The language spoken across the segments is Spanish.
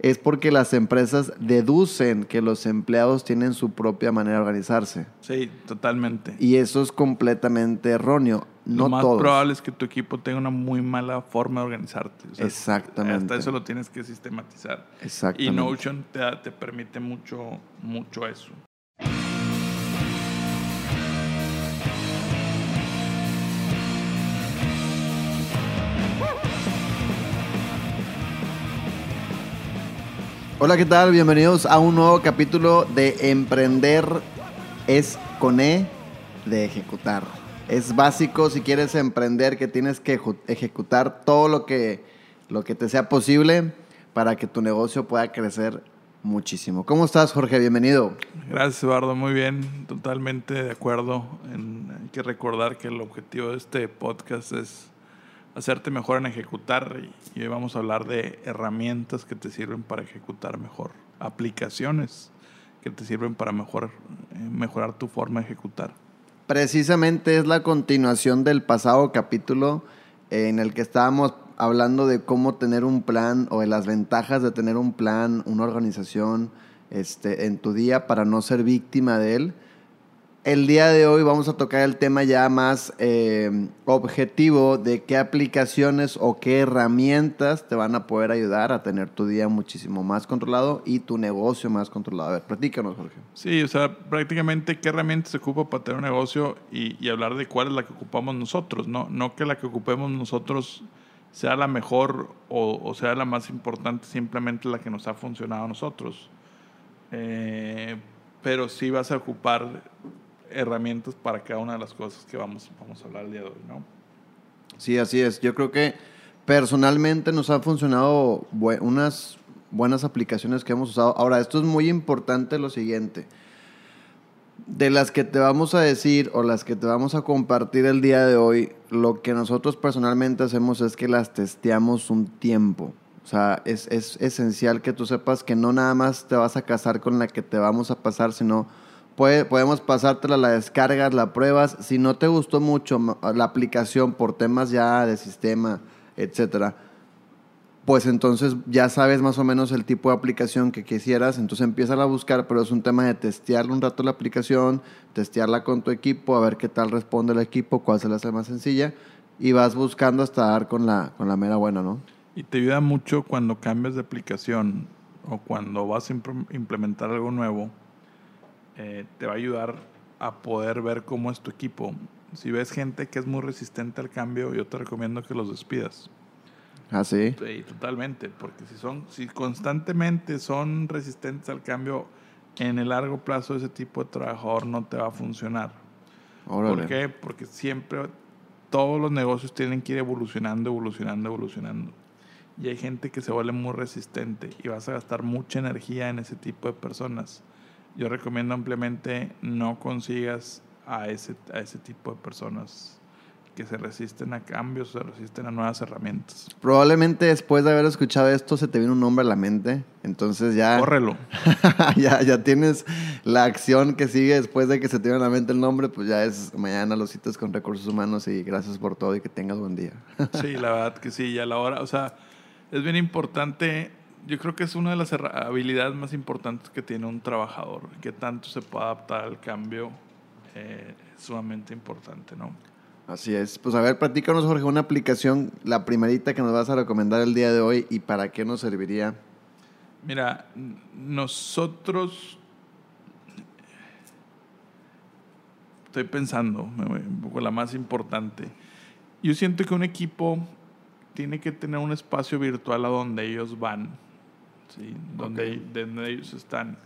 es porque las empresas deducen que los empleados tienen su propia manera de organizarse. Sí, totalmente. Y eso es completamente erróneo. No lo más todos. probable es que tu equipo tenga una muy mala forma de organizarte. O sea, Exactamente. Hasta eso lo tienes que sistematizar. Y Exactamente. Notion te, te permite mucho, mucho eso. Hola, ¿qué tal? Bienvenidos a un nuevo capítulo de Emprender es con E de ejecutar. Es básico si quieres emprender que tienes que ejecutar todo lo que, lo que te sea posible para que tu negocio pueda crecer muchísimo. ¿Cómo estás, Jorge? Bienvenido. Gracias, Eduardo. Muy bien. Totalmente de acuerdo. En, hay que recordar que el objetivo de este podcast es hacerte mejor en ejecutar. Y, hoy vamos a hablar de herramientas que te sirven para ejecutar mejor. Aplicaciones que te sirven para eh, mejorar tu forma de ejecutar. Precisamente es la continuación del pasado capítulo en el que estábamos hablando de cómo tener un plan o de las ventajas de tener un plan, una organización este, en tu día para no ser víctima de él. El día de hoy vamos a tocar el tema ya más eh, objetivo de qué aplicaciones o qué herramientas te van a poder ayudar a tener tu día muchísimo más controlado y tu negocio más controlado. A ver, platícanos, Jorge. Sí, o sea, prácticamente qué herramientas se ocupa para tener un negocio y, hablar de cuál es la que ocupamos nosotros, ¿no? No que la que ocupemos nosotros sea la mejor o, o sea la más importante, simplemente la que nos ha funcionado a nosotros. Eh, pero sí vas a ocupar herramientas para cada una de las cosas que vamos, vamos a hablar el día de hoy, ¿no? Sí, así es. Yo creo que personalmente nos han funcionado unas buenas aplicaciones que hemos usado. Ahora, esto es muy importante lo siguiente. De las que te vamos a decir o las que te vamos a compartir el día de hoy, lo que nosotros personalmente hacemos es que las testeamos un tiempo. O sea, es, es esencial que tú sepas que no nada más te vas a casar con la que te vamos a pasar, sino puede- podemos pasártela, la descargas, la pruebas. Si no te gustó mucho la aplicación por temas ya de sistema, etcétera, pues entonces ya sabes más o menos el tipo de aplicación que quisieras, entonces empieza a buscar, pero es un tema de testearle un rato la aplicación, testearla con tu equipo, a ver qué tal responde el equipo, cuál se le hace más sencilla, y vas buscando hasta dar con la, con la mera buena, ¿no? Y te ayuda mucho cuando cambias de aplicación o cuando vas a impl- implementar algo nuevo. Eh, te va a ayudar a poder ver cómo es tu equipo. Si ves gente que es muy resistente al cambio, yo te recomiendo que los despidas. Ah, sí. Sí, totalmente, porque si son, si constantemente son resistentes al cambio, en el largo plazo ese tipo de trabajador no te va a funcionar. Órale. ¿Por qué? Porque siempre todos los negocios tienen que ir evolucionando, evolucionando, evolucionando. Y hay gente que se vuelve muy resistente y vas a gastar mucha energía en ese tipo de personas. Yo recomiendo ampliamente no consigas a ese, a ese tipo de personas que se resisten a cambios, se resisten a nuevas herramientas. Probablemente después de haber escuchado esto se te viene un nombre a la mente, entonces ya... Córrelo. ya, ya tienes la acción que sigue después de que se te viene a la mente el nombre, pues ya es mañana los citas con recursos humanos y gracias por todo y que tengas buen día. Sí, la verdad que sí, y a la hora, o sea, es bien importante, yo creo que es una de las habilidades más importantes que tiene un trabajador, que tanto se puede adaptar al cambio, eh, es sumamente importante, ¿no? Así es. Pues a ver, platícanos, Jorge, una aplicación, la primerita que nos vas a recomendar el día de hoy y para qué nos serviría. Mira, nosotros, estoy pensando, un poco la más importante, yo siento que un equipo tiene que tener un espacio virtual a donde ellos van, ¿sí? donde, donde ellos están.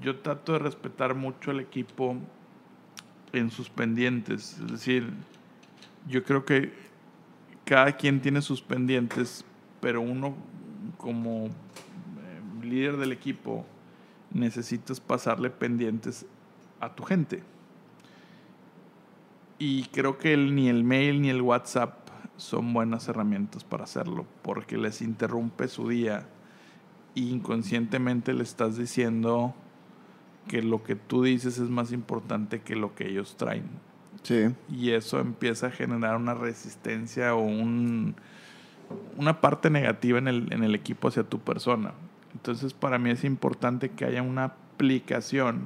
Yo trato de respetar mucho al equipo en sus pendientes, es decir, yo creo que cada quien tiene sus pendientes, pero uno como eh, líder del equipo necesitas pasarle pendientes a tu gente. Y creo que el- ni el mail ni el WhatsApp son buenas herramientas para hacerlo, porque les interrumpe su día e inconscientemente le estás diciendo que lo que tú dices es más importante que lo que ellos traen. Sí. Y eso empieza a generar una resistencia o un, una parte negativa en el, en el equipo hacia tu persona. Entonces para mí es importante que haya una aplicación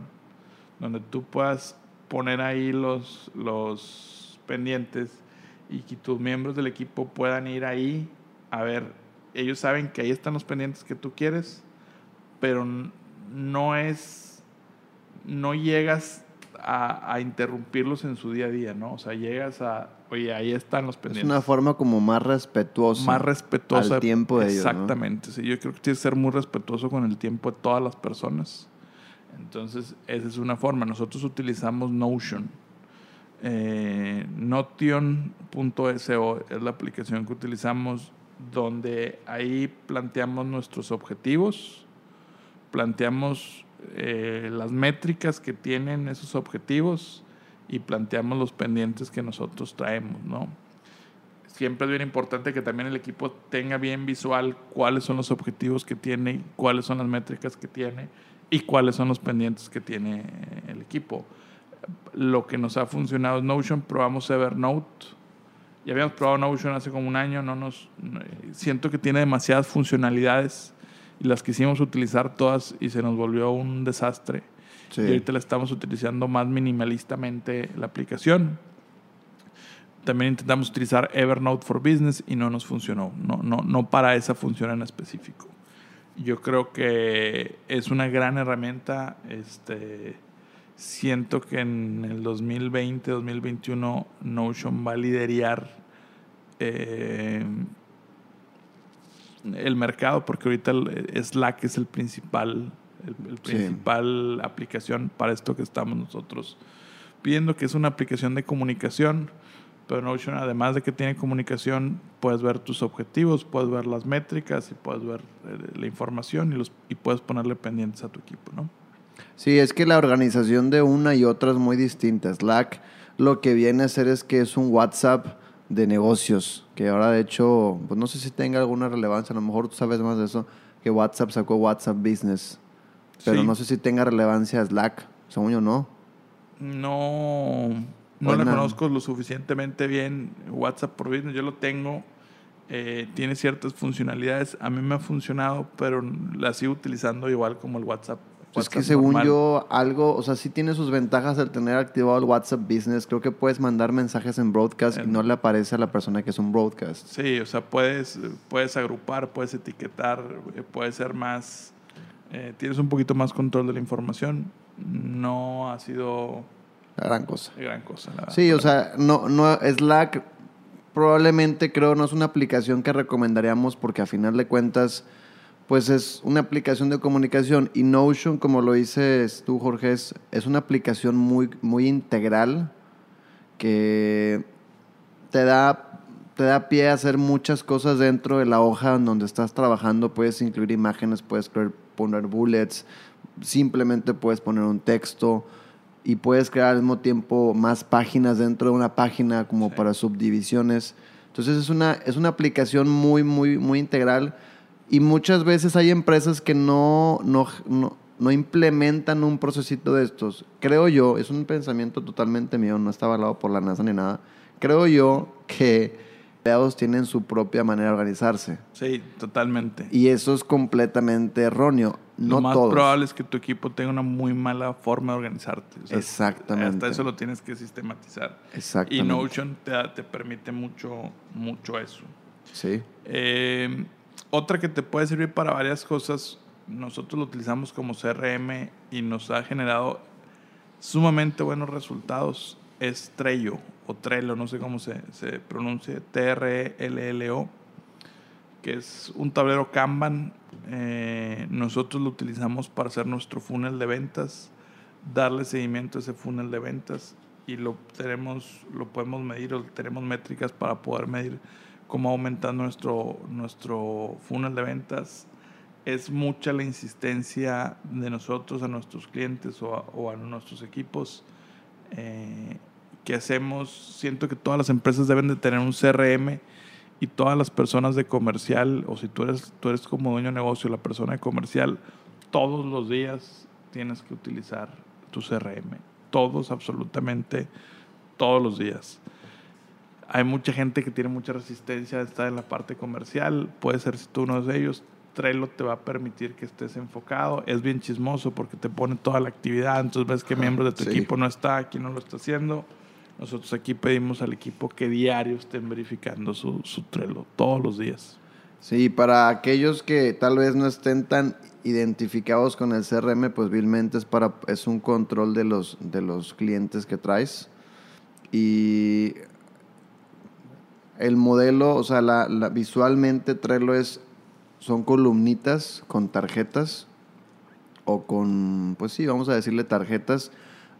donde tú puedas poner ahí los, los pendientes y que tus miembros del equipo puedan ir ahí a ver, ellos saben que ahí están los pendientes que tú quieres, pero no es, no llegas a, a, interrumpirlos en su día a día, ¿no? O sea, llegas a, oye, ahí están los pendientes. Es una forma como más respetuosa. Más respetuosa. Al tiempo de ellos. Exactamente. Sí, yo creo que tienes que ser muy respetuoso con el tiempo de todas las personas. Entonces, esa es una forma. Nosotros utilizamos Notion. Eh, Notion.so es la aplicación que utilizamos donde ahí planteamos nuestros objetivos, planteamos eh, las métricas que tienen esos objetivos y planteamos los pendientes que nosotros traemos, ¿no? Siempre es bien importante que también el equipo tenga bien visual cuáles son los objetivos que tiene, cuáles son las métricas que tiene y cuáles son los pendientes que tiene el equipo. Lo que nos ha funcionado es Notion, probamos Evernote. Ya habíamos probado Notion hace como un año, no nos siento que tiene demasiadas funcionalidades y las quisimos utilizar todas y se nos volvió un desastre. Y ahorita la estamos utilizando más minimalistamente la aplicación. También intentamos utilizar Evernote for Business y no nos funcionó. No, no, no para esa función en específico. Yo creo que es una gran herramienta. Este, siento que en el 2020, 2021 Notion va a liderar eh, el mercado porque ahorita Slack es el principal el, principal aplicación para esto que estamos nosotros pidiendo, que es una aplicación de comunicación. Pero Notion, además de que tiene comunicación, puedes ver tus objetivos, puedes ver las métricas y puedes ver eh, la información y, los, y puedes ponerle pendientes a tu equipo, ¿no? Sí, es que la organización de una y otra es muy distinta. Slack lo que viene a hacer es que es un WhatsApp de negocios, que ahora de hecho, pues no sé si tenga alguna relevancia, a lo mejor tú sabes más de eso, que WhatsApp sacó WhatsApp Business. Pero no sé si tenga relevancia Slack, según yo no. No, no la conozco lo suficientemente bien. WhatsApp por Business, yo lo tengo. Eh, tiene ciertas funcionalidades. A mí me ha funcionado, pero la sigo utilizando igual como el WhatsApp. Es que según yo, algo, o sea, sí tiene sus ventajas el tener activado el WhatsApp Business. Creo que puedes mandar mensajes en broadcast y no le aparece a la persona que es un broadcast. Sí, o sea, puedes, puedes agrupar, puedes etiquetar, eh, puede ser más eh, tienes un poquito más control de la información. No ha sido... gran cosa. Gran cosa, Sí, o sea, no, no, Slack probablemente creo no es una aplicación que recomendaríamos porque a final de cuentas pues es una aplicación de comunicación y Notion, como lo dices tú, Jorge, es, es, una aplicación muy, muy integral que te da, te da pie a hacer muchas cosas dentro de la hoja en donde estás trabajando. Puedes incluir imágenes, puedes poner bullets, simplemente puedes poner un texto y puedes crear al mismo tiempo más páginas dentro de una página como para subdivisiones. Entonces es una, es una aplicación muy, muy, muy integral y muchas veces hay empresas que no, no, no, no implementan un procesito de estos. Creo yo, es un pensamiento totalmente mío, no está avalado por la NASA ni nada. Creo yo que empleados tienen su propia manera de organizarse. Sí, totalmente. Y eso es completamente erróneo. No lo más probable es que tu equipo tenga una muy mala forma de organizarte. Exactamente. Hasta eso lo tienes que sistematizar. Exactamente. Y Notion te, te permite mucho, mucho eso. Sí. Eh, otra que te puede servir para varias cosas, nosotros lo utilizamos como CRM y nos ha generado sumamente buenos resultados, es Trello o Trello, no sé cómo se, pronuncia, T-R-E-L-L-O, que es un tablero Kanban. Eh, nosotros lo utilizamos para hacer nuestro funnel de ventas, darle seguimiento a ese funnel de ventas y lo tenemos, lo podemos medir o tenemos métricas para poder medir cómo aumentar nuestro, nuestro funnel de ventas. Es mucha la insistencia de nosotros a nuestros clientes o a, o a nuestros equipos eh, que hacemos, siento que todas las empresas deben de tener un CRM y todas las personas de comercial, o si tú eres, tú eres como dueño de negocio, la persona de comercial, todos los días tienes que utilizar tu CRM. Todos, absolutamente, todos los días. Hay mucha gente que tiene mucha resistencia a estar en la parte comercial. Puede ser si tú uno de ellos. Trello te va a permitir que estés enfocado. Es bien chismoso porque te pone toda la actividad, entonces ves que miembro de tu Sí. equipo no está, aquí no lo está haciendo. Nosotros aquí pedimos al equipo que diario estén verificando su, su Trello, todos los días. Sí, para aquellos que tal vez no estén tan identificados con el CRM, pues vilmente es para es un control de los de los clientes que traes y el modelo, o sea, la, la- visualmente Trello es son columnitas con tarjetas o con, pues sí, vamos a decirle tarjetas,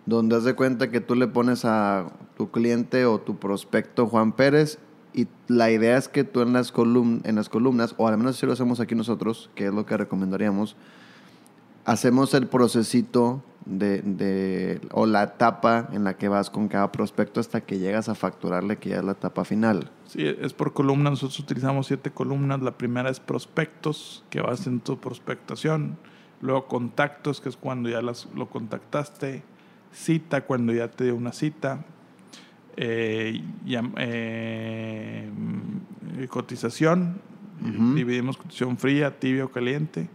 donde haz de cuenta que tú le pones a tu cliente o tu prospecto Juan Pérez y la idea es que tú en las, colum en las columnas, o al menos si lo hacemos aquí nosotros, que es lo que recomendaríamos, hacemos el procesito de, de- o la etapa en la que vas con cada prospecto hasta que llegas a facturarle, que ya es la etapa final. Sí, es por columna. Nosotros utilizamos siete columnas. La primera es prospectos, que vas en tu prospectación. Luego contactos, que es cuando ya las, lo contactaste. Cita, cuando ya te dio una cita. Eh, llam- eh, mm, cotización. Dividimos cotización fría, tibia o caliente.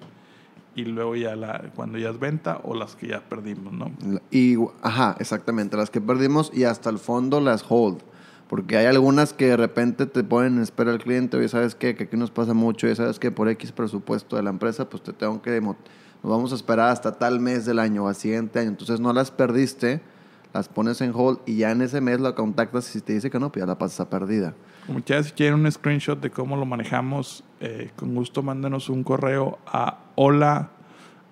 Y luego ya la, cuando ya es venta o las que ya perdimos, ¿no? Y, ajá, exactamente, las que perdimos y hasta el fondo las hold. Porque hay algunas que de repente te ponen en espera al cliente, oye, ¿sabes qué? Que aquí nos pasa mucho, y sabes que por X presupuesto de la empresa, pues te tengo que... Nos vamos a esperar hasta tal mes del año o al siguiente año. Entonces no las perdiste, las pones en hold y ya en ese mes la contactas y si te dice que no, pues ya la pasas a perdida. Como ya si quieren un screenshot de cómo lo manejamos, eh, con gusto mándenos un correo a hola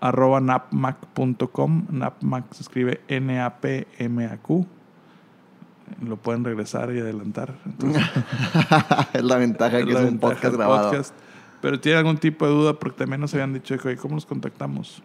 arroba napmac.com. Napmac se escribe N-A-P-M-A-Q. Lo pueden regresar y adelantar. Entonces, es la ventaja es que la es un podcast grabado. podcast. Pero tienen algún tipo de duda, porque también nos habían dicho, ¿cómo nos contactamos?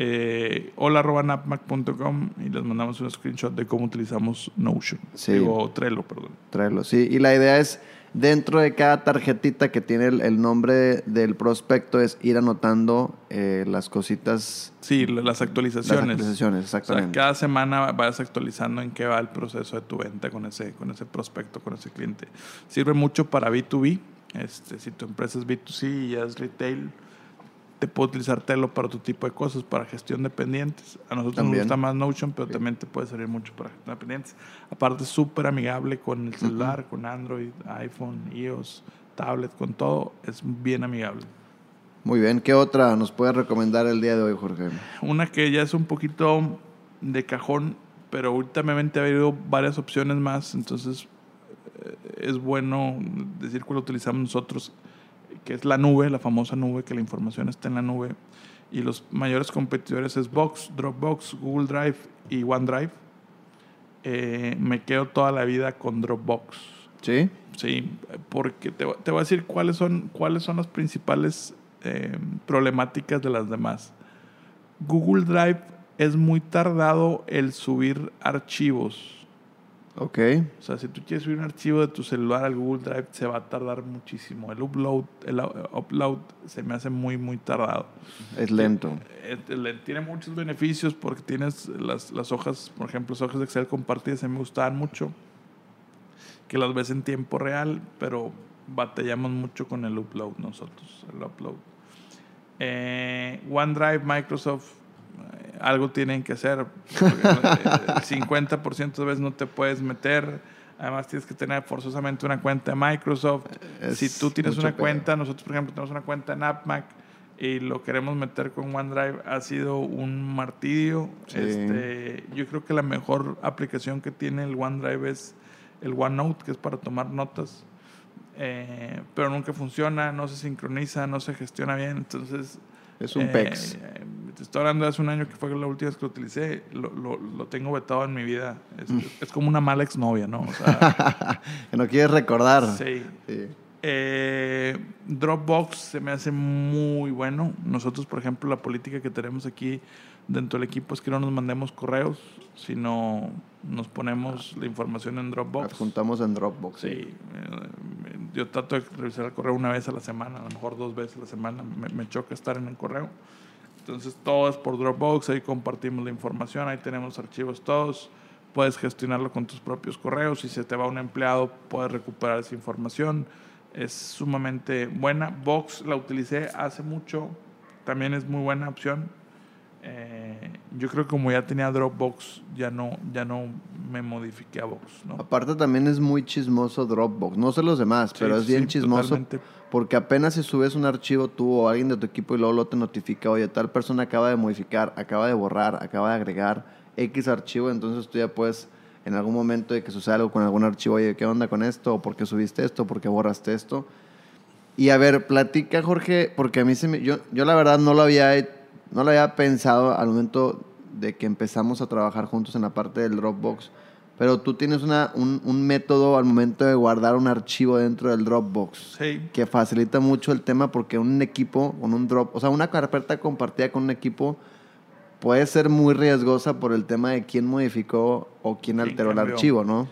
Eh, hola napmac.com y les mandamos un screenshot de cómo utilizamos Notion. Sí. Digo, Trello, perdón. Traerlo, sí. Y la idea es, dentro de cada tarjetita que tiene el, el nombre del prospecto, es ir anotando eh, las cositas, Sí, la- las las actualizaciones. actualizaciones, O sea, exactamente. cada semana vas actualizando en qué va el proceso de tu venta con ese, con ese prospecto, con ese cliente. Sirve mucho para B2B. Este, si tu empresa es B2C y ya es retail, te puede utilizar Telo para otro tipo de cosas, para gestión de pendientes. A nosotros También. nos gusta más Notion, pero también te puede servir mucho para gestión de pendientes. Aparte, es súper amigable con el celular, con Android, iPhone, iOS, tablet, con todo. Es bien amigable. Muy bien, ¿qué otra nos puede recomendar el día de hoy, Jorge? Una que ya es un poquito de cajón, pero últimamente ha habido varias opciones más, entonces eh, es bueno decir cuál utilizamos nosotros, que es la nube, la famosa nube, que la información está en la nube. Y los mayores competidores es Box, Dropbox, Google Drive y OneDrive. Eh, me quedo toda la vida con Dropbox. ¿Sí? Sí, porque te, te voy a decir cuáles son, cuáles son las principales eh, problemáticas de las demás. Google Drive es muy tardado el subir archivos. Ok. O sea, si tú quieres subir un archivo de tu celular al Google Drive, se va a tardar muchísimo. El upload, el uh, upload se me hace muy, muy tardado. Es lento. Eh, Tiene muchos beneficios porque tienes las, las hojas, por ejemplo, las hojas de Excel compartidas, mí me gustaban mucho, que las ves en tiempo real, pero batallamos mucho con el upload nosotros, el upload. Eh, OneDrive, Microsoft, algo tienen que hacer. eh, El 50% de veces no te puedes meter. Además tienes que tener forzosamente una cuenta de Microsoft. Es si tú tienes una cuenta, nosotros por ejemplo tenemos una cuenta en AppMac y lo queremos meter con OneDrive, ha sido un martirio. Sí. Este, yo creo que la mejor aplicación que tiene el OneDrive es el OneNote, que es para tomar notas. Eh, pero nunca funciona, no se sincroniza, no se gestiona bien. Entonces, Es un eh, PEX. Te estoy hablando de hace un año que fue la última vez que lo utilicé. Lo, lo, lo tengo vetado en mi vida. Es, Mm. es como una mala exnovia, ¿no? O sea, que no quieres recordar. sí. Sí. Eh, Dropbox se me hace muy bueno. Nosotros, por ejemplo, la política que tenemos aquí dentro del equipo es que no nos mandemos correos, sino nos ponemos la información en Dropbox. Adjuntamos en Dropbox. Sí, eh, yo trato de revisar el correo una vez a la semana, a lo mejor dos veces a la semana. Me, me choca estar en el correo. Entonces todo es por Dropbox, ahí compartimos la información, ahí tenemos archivos todos. Puedes gestionarlo con tus propios correos. Si se te va un empleado, puedes recuperar esa información. es sumamente buena. Box la utilicé hace mucho, también es muy buena opción. Eh, yo creo que como ya tenía Dropbox, ya no, ya no me modifiqué a Box. ¿no? Aparte también es muy chismoso Dropbox. No sé los demás, pero es bien sí, chismoso. totalmente. Porque apenas si subes un archivo tú o alguien de tu equipo y luego lo te notifica, oye, tal persona acaba de modificar, acaba de borrar, acaba de agregar X archivo, entonces tú ya puedes en algún momento de que suceda algo con algún archivo, oye, ¿qué onda con esto? ¿O por qué subiste esto? ¿Por qué borraste esto? Y a ver, platica Jorge, porque a mí se me, yo, yo la verdad no lo había no lo había pensado al momento de que empezamos a trabajar juntos en la parte del Dropbox. Pero tú tienes una, un, un método al momento de guardar un archivo dentro del Dropbox Sí. que facilita mucho el tema porque un equipo con un drop, o sea, una carpeta compartida con un equipo puede ser muy riesgosa por el tema de quién modificó o quién ¿Quién alteró el archivo, ¿no?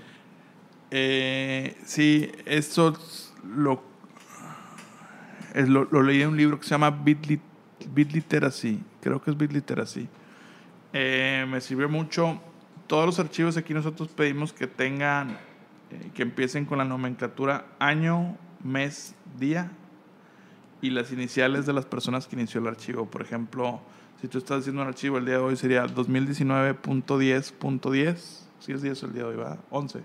Eh, sí, eso es lo, es lo, lo leí en un libro que se llama Bit, Bit Literacy. Creo que es Bit Literacy. Eh, me sirvió mucho. Todos los archivos aquí nosotros pedimos que tengan, eh, que empiecen con la nomenclatura año, mes, día y las iniciales de las personas que inició el archivo. Por ejemplo, si tú estás haciendo un archivo el día de hoy sería 2019.10.10. Si es 10 el día de hoy, va 11.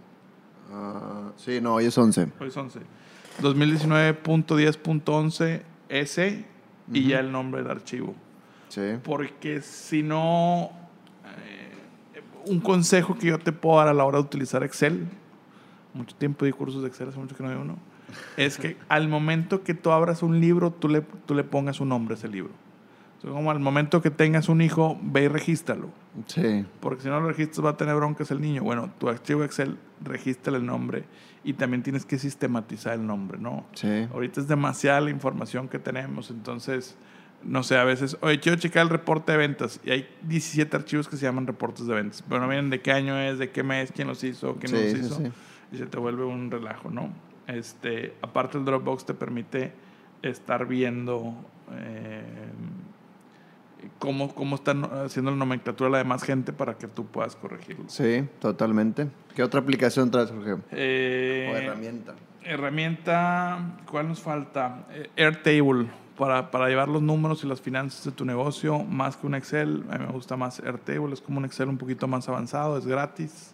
Ah, sí, no, hoy es 11. Hoy es 11. 2019.10.11 S y ya el nombre del archivo. Sí. Porque si no, eh, un consejo que yo te puedo dar a la hora de utilizar Excel, mucho tiempo di cursos de Excel, hace mucho que no hay uno, es que al momento que tú abras un libro, tú le, tú le pongas un nombre a ese libro. Entonces, como al momento que tengas un hijo, ve y regístralo. Sí. Porque si no lo registras va a tener broncas el niño. Bueno, tu archivo Excel, registra el nombre y también tienes que sistematizar el nombre, ¿no? Sí. Ahorita es demasiada la información que tenemos, entonces, no sé, a veces, oye, quiero checar el reporte de ventas y hay 17 archivos que se llaman reportes de ventas, pero no vienen de qué año es, de qué mes, quién los hizo, quién Sí, los sí, hizo, sí. y se te vuelve un relajo, ¿no? Este, aparte el Dropbox te permite estar viendo eh, cómo, cómo están haciendo la nomenclatura la demás gente para que tú puedas corregirlo. Sí, totalmente. ¿Qué otra aplicación traes, Jorge? Eh, o herramienta. Herramienta, ¿cuál nos falta? Eh, Airtable, para, para llevar los números y las finanzas de tu negocio, más que un Excel. A mí me gusta más Airtable, es como un Excel un poquito más avanzado, es gratis.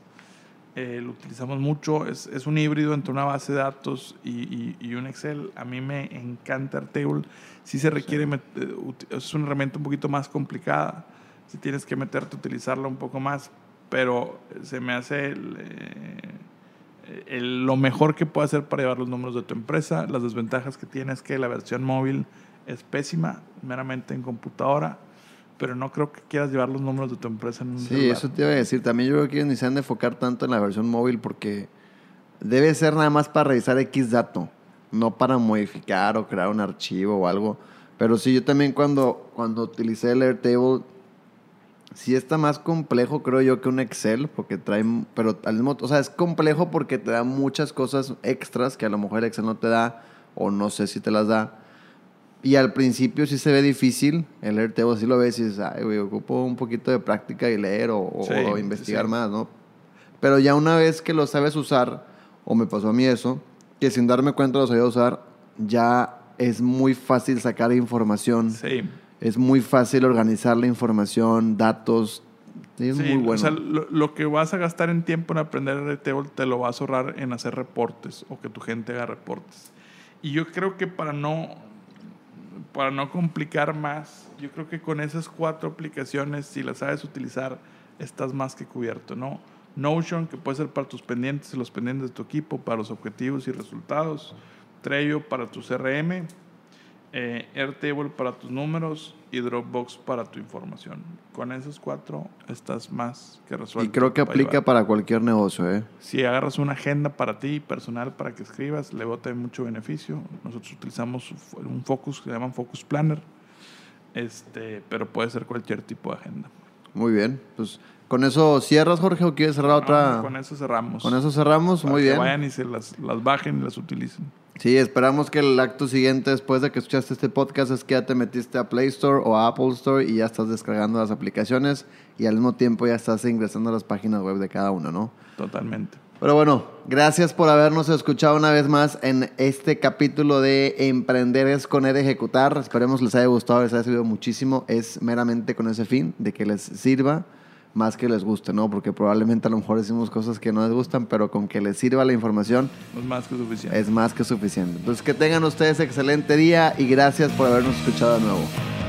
Eh, lo utilizamos mucho, es, es un híbrido entre una base de datos y, y- y un Excel. A mí me encanta Airtable. Sí se requiere, met- eh, ut- es una herramienta un poquito más complicada. Si tienes que meterte a utilizarla un poco más, pero se me hace el, eh, el- lo mejor que puede hacer para llevar los números de tu empresa. Las desventajas que tiene es que la versión móvil es pésima, meramente en computadora, pero no creo que quieras llevar los números de tu empresa en un Sí, celular. eso te iba a decir. También yo creo que ni se han de enfocar tanto en la versión móvil porque debe ser nada más para revisar X dato, no para modificar o crear un archivo o algo. Pero sí, yo también cuando, cuando utilicé el Airtable, sí está más complejo, creo yo, que un Excel, porque trae, pero al mismo, o sea, es complejo porque te da muchas cosas extras que a lo mejor el Excel no te da, o no sé si te las da. Y al principio sí se ve difícil, el Airtable sí lo ves y dices, ay, güey, ocupo un poquito de práctica y leer o, o- Sí, o investigar sí. más, ¿no? Pero ya una vez que lo sabes usar, o me pasó a mí eso, que sin darme cuenta lo sabía usar, ya es muy fácil sacar información, Sí. es muy fácil organizar la información, datos, es Sí, muy bueno. O sea, lo, lo que vas a gastar en tiempo en aprender Airtable te lo vas a ahorrar en hacer reportes o que tu gente haga reportes. Y yo creo que para no, para no complicar más, yo creo que con esas cuatro aplicaciones, si las sabes utilizar, estás más que cubierto, ¿no? Notion, que puede ser para tus pendientes y los pendientes de tu equipo, para los objetivos y resultados. Trello para tu CRM. eh, Airtable para tus números y Dropbox para tu información. Con esos cuatro estás más que resuelto. y creo que para aplica llevar. para cualquier negocio, ¿eh? Si agarras una agenda para ti, personal, para que escribas, le bota mucho beneficio. Nosotros utilizamos un Focus, que se llaman Focus Planner, este, pero puede ser cualquier tipo de agenda. Muy bien. Pues con eso cierras, Jorge, o quieres cerrar otra. Con eso cerramos. Con eso cerramos, Para muy que bien. vayan y se las, las bajen y las utilicen. Sí, esperamos que el acto siguiente después de que escuchaste este podcast es que ya te metiste a Play Store o a Apple Store y ya estás descargando las aplicaciones y al mismo tiempo ya estás ingresando a las páginas web de cada uno, ¿no? Totalmente. Pero bueno, gracias por habernos escuchado una vez más en este capítulo de Emprender es con de Ejecutar. Esperemos les haya gustado, les haya servido muchísimo. Es meramente con ese fin de que les sirva más que les guste, ¿no? Porque probablemente a lo mejor decimos cosas que no les gustan, pero con que les sirva la información es más que suficiente. Es más que suficiente. Entonces que tengan ustedes excelente día y gracias por habernos escuchado de nuevo.